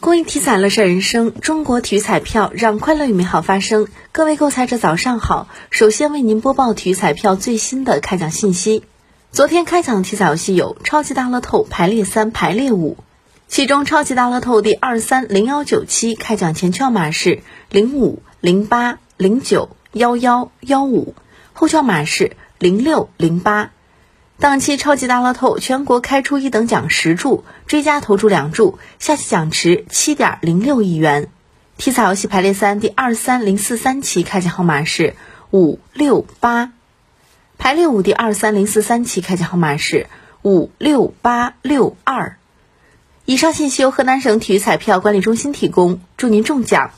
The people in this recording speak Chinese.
公益体彩乐善人生，中国体育彩票让快乐与美好发生。各位购彩者早上好，首先为您播报体育彩票最新的开奖信息。昨天开奖的体彩游戏有超级大乐透排列三、排列五，其中超级大乐透第二三零幺九七开奖前券码是零五零八零九幺幺幺五，后券码是零六零八。当期超级大乐透全国开出一等奖十注，追加投注两注，下期奖池七点零六亿元。体彩游戏排列三第二三零四三期开奖号码是五六八，排列五第二三零四三期开奖号码是五六八六二。以上信息由河南省体育彩票管理中心提供，祝您中奖！